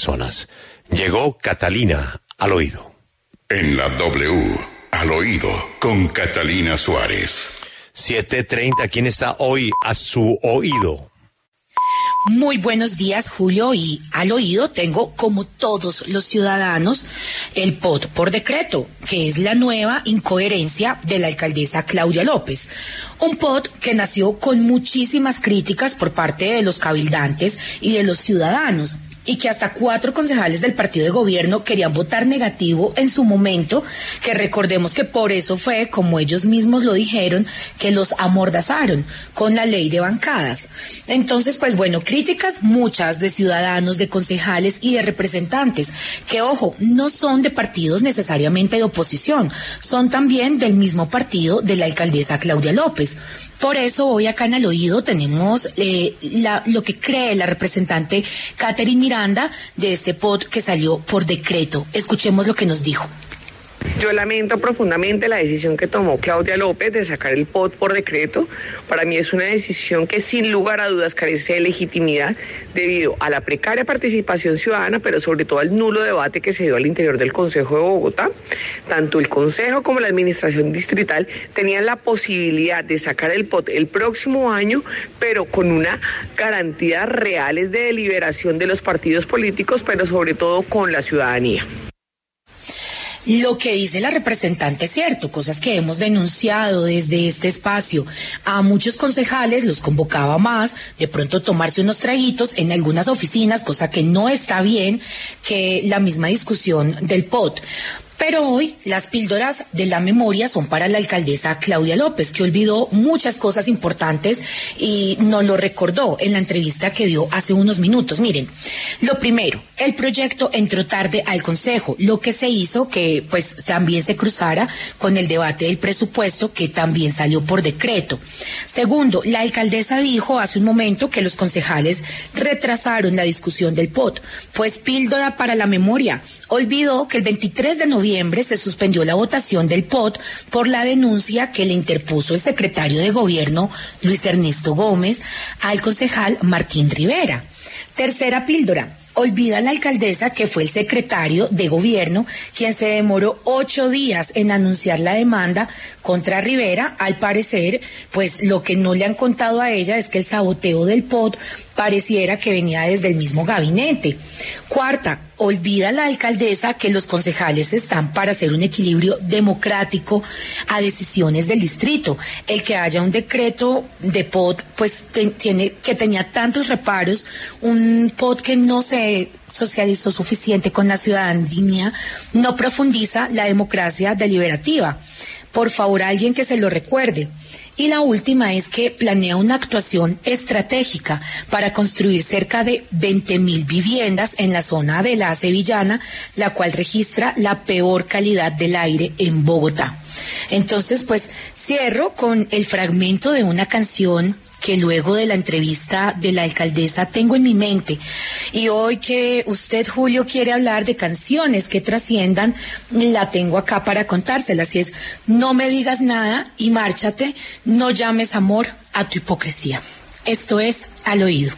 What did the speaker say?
personas. Llegó Catalina al oído. En la W, al oído, con Catalina Suárez. 7.30, ¿quién está hoy a su oído? Muy buenos días, Julio, y al oído tengo, como todos los ciudadanos, el POT por decreto, que es la nueva incoherencia de la alcaldesa Claudia López. Un POT que nació con muchísimas críticas por parte de los cabildantes y de los ciudadanos, y que hasta cuatro concejales del partido de gobierno querían votar negativo en su momento, que recordemos que por eso fue, como ellos mismos lo dijeron, que los amordazaron con la ley de bancadas. Entonces, pues bueno, críticas muchas de ciudadanos, de concejales y de representantes, que ojo, no son de partidos necesariamente de oposición, son también del mismo partido de la alcaldesa Claudia López. Por eso hoy acá en el oído tenemos eh, lo que cree la representante Catherine Miranda de este pod que salió por decreto. Escuchemos lo que nos dijo. Yo lamento profundamente la decisión que tomó Claudia López de sacar el POT por decreto. Para mí es una decisión que sin lugar a dudas carece de legitimidad debido a la precaria participación ciudadana, pero sobre todo al nulo debate que se dio al interior del Consejo de Bogotá. Tanto el Consejo como la Administración Distrital tenían la posibilidad de sacar el POT el próximo año, pero con una garantía reales de deliberación de los partidos políticos, pero sobre todo con la ciudadanía. Lo que dice la representante es cierto, cosas que hemos denunciado desde este espacio. A muchos concejales los convocaba más, de pronto tomarse unos traguitos en algunas oficinas, cosa que no está bien, que la misma discusión del POT. Pero hoy las píldoras de la memoria son para la alcaldesa Claudia López, que olvidó muchas cosas importantes y no lo recordó en la entrevista que dio hace unos minutos. Miren, lo primero, el proyecto entró tarde al Consejo, lo que se hizo que pues también se cruzara con el debate del presupuesto que también salió por decreto. Segundo, la alcaldesa dijo hace un momento que los concejales retrasaron la discusión del POT, pues píldora para la memoria. Olvidó que el 23 de noviembre se suspendió la votación del POT por la denuncia que le interpuso el secretario de gobierno Luis Ernesto Gómez al concejal Martín Rivera. Tercera píldora. Olvida la alcaldesa que fue el secretario de gobierno quien se demoró ocho días en anunciar la demanda contra Rivera. Al parecer, pues lo que no le han contado a ella es que el saboteo del POT pareciera que venía desde el mismo gabinete. Cuarta, olvida la alcaldesa que los concejales están para hacer un equilibrio democrático a decisiones del distrito. El que haya un decreto de POT, pues tiene que tenía tantos reparos, un POT que no se socializó suficiente con la ciudadanía, no profundiza la democracia deliberativa. Por favor, alguien que se lo recuerde. Y la última es que planea una actuación estratégica para construir cerca de 20 mil viviendas en la zona de la Sevillana, la cual registra la peor calidad del aire en Bogotá. Entonces, pues cierro con el fragmento de una canción que luego de la entrevista de la alcaldesa tengo en mi mente. Y hoy que usted, Julio, quiere hablar de canciones que trasciendan, la tengo acá para contársela. Así es, no me digas nada y márchate, no llames amor a tu hipocresía. Esto es al oído.